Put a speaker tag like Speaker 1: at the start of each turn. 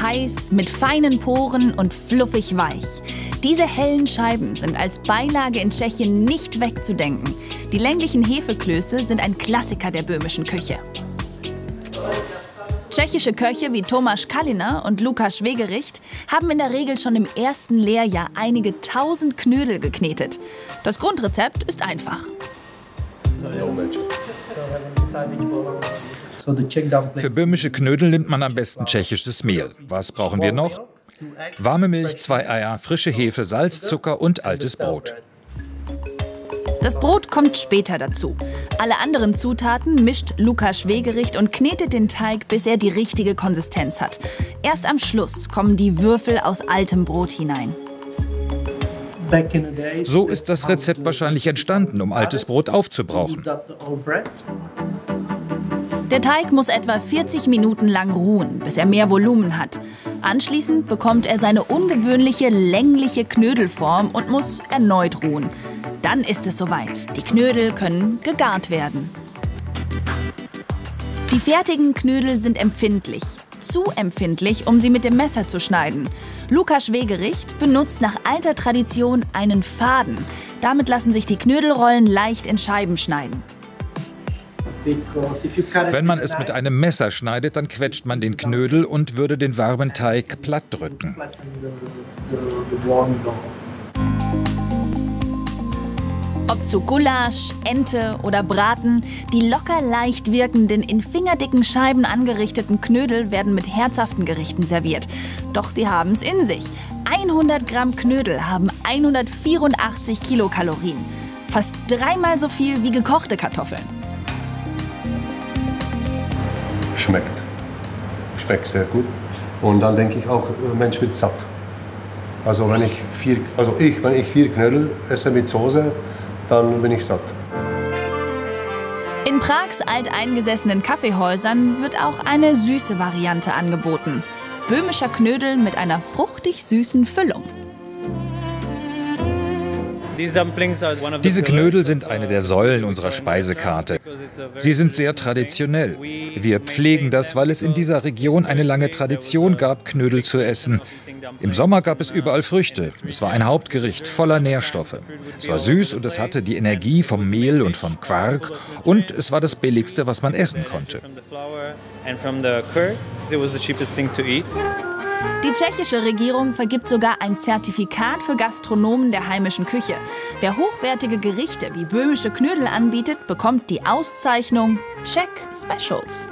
Speaker 1: heiß, mit feinen Poren und fluffig weich. Diese hellen Scheiben sind als Beilage in Tschechien nicht wegzudenken. Die länglichen Hefeklöße sind ein Klassiker der böhmischen Küche. Tschechische Köche wie Tomáš Kalina und Lukas Schwegericht haben in der Regel schon im ersten Lehrjahr einige tausend Knödel geknetet. Das Grundrezept ist einfach.
Speaker 2: Für böhmische Knödel nimmt man am besten tschechisches Mehl. Was brauchen wir noch? Warme Milch, zwei Eier, frische Hefe, Salz, Zucker und altes Brot.
Speaker 1: Das Brot kommt später dazu. Alle anderen Zutaten mischt Lukas Wegericht und knetet den Teig, bis er die richtige Konsistenz hat. Erst am Schluss kommen die Würfel aus altem Brot hinein.
Speaker 2: So ist das Rezept wahrscheinlich entstanden, um altes Brot aufzubrauchen.
Speaker 1: Der Teig muss etwa 40 Minuten lang ruhen, bis er mehr Volumen hat. Anschließend bekommt er seine ungewöhnliche längliche Knödelform und muss erneut ruhen. Dann ist es soweit. Die Knödel können gegart werden. Die fertigen Knödel sind empfindlich. Zu empfindlich, um sie mit dem Messer zu schneiden. Lukas Wegericht benutzt nach alter Tradition einen Faden. Damit lassen sich die Knödelrollen leicht in Scheiben schneiden.
Speaker 2: Wenn man es mit einem Messer schneidet, dann quetscht man den Knödel und würde den warmen Teig platt drücken.
Speaker 1: Ob zu Gulasch, Ente oder Braten, die locker leicht wirkenden, in fingerdicken Scheiben angerichteten Knödel werden mit herzhaften Gerichten serviert. Doch sie haben es in sich. 100 Gramm Knödel haben 184 Kilokalorien. Fast dreimal so viel wie gekochte Kartoffeln.
Speaker 3: Schmeckt. Schmeckt sehr gut. Und dann denke ich auch, Mensch wird satt. Also wenn ich vier, also ich, wenn ich vier Knödel esse mit Soße, dann bin ich satt.
Speaker 1: In Prags alteingesessenen Kaffeehäusern wird auch eine süße Variante angeboten. Böhmischer Knödel mit einer fruchtig süßen Füllung.
Speaker 2: Diese Knödel sind eine der Säulen unserer Speisekarte. Sie sind sehr traditionell. Wir pflegen das, weil es in dieser Region eine lange Tradition gab, Knödel zu essen. Im Sommer gab es überall Früchte. Es war ein Hauptgericht voller Nährstoffe. Es war süß und es hatte die Energie vom Mehl und vom Quark. Und es war das Billigste, was man essen konnte.
Speaker 1: Die tschechische Regierung vergibt sogar ein Zertifikat für Gastronomen der heimischen Küche. Wer hochwertige Gerichte wie böhmische Knödel anbietet, bekommt die Auszeichnung Czech Specials.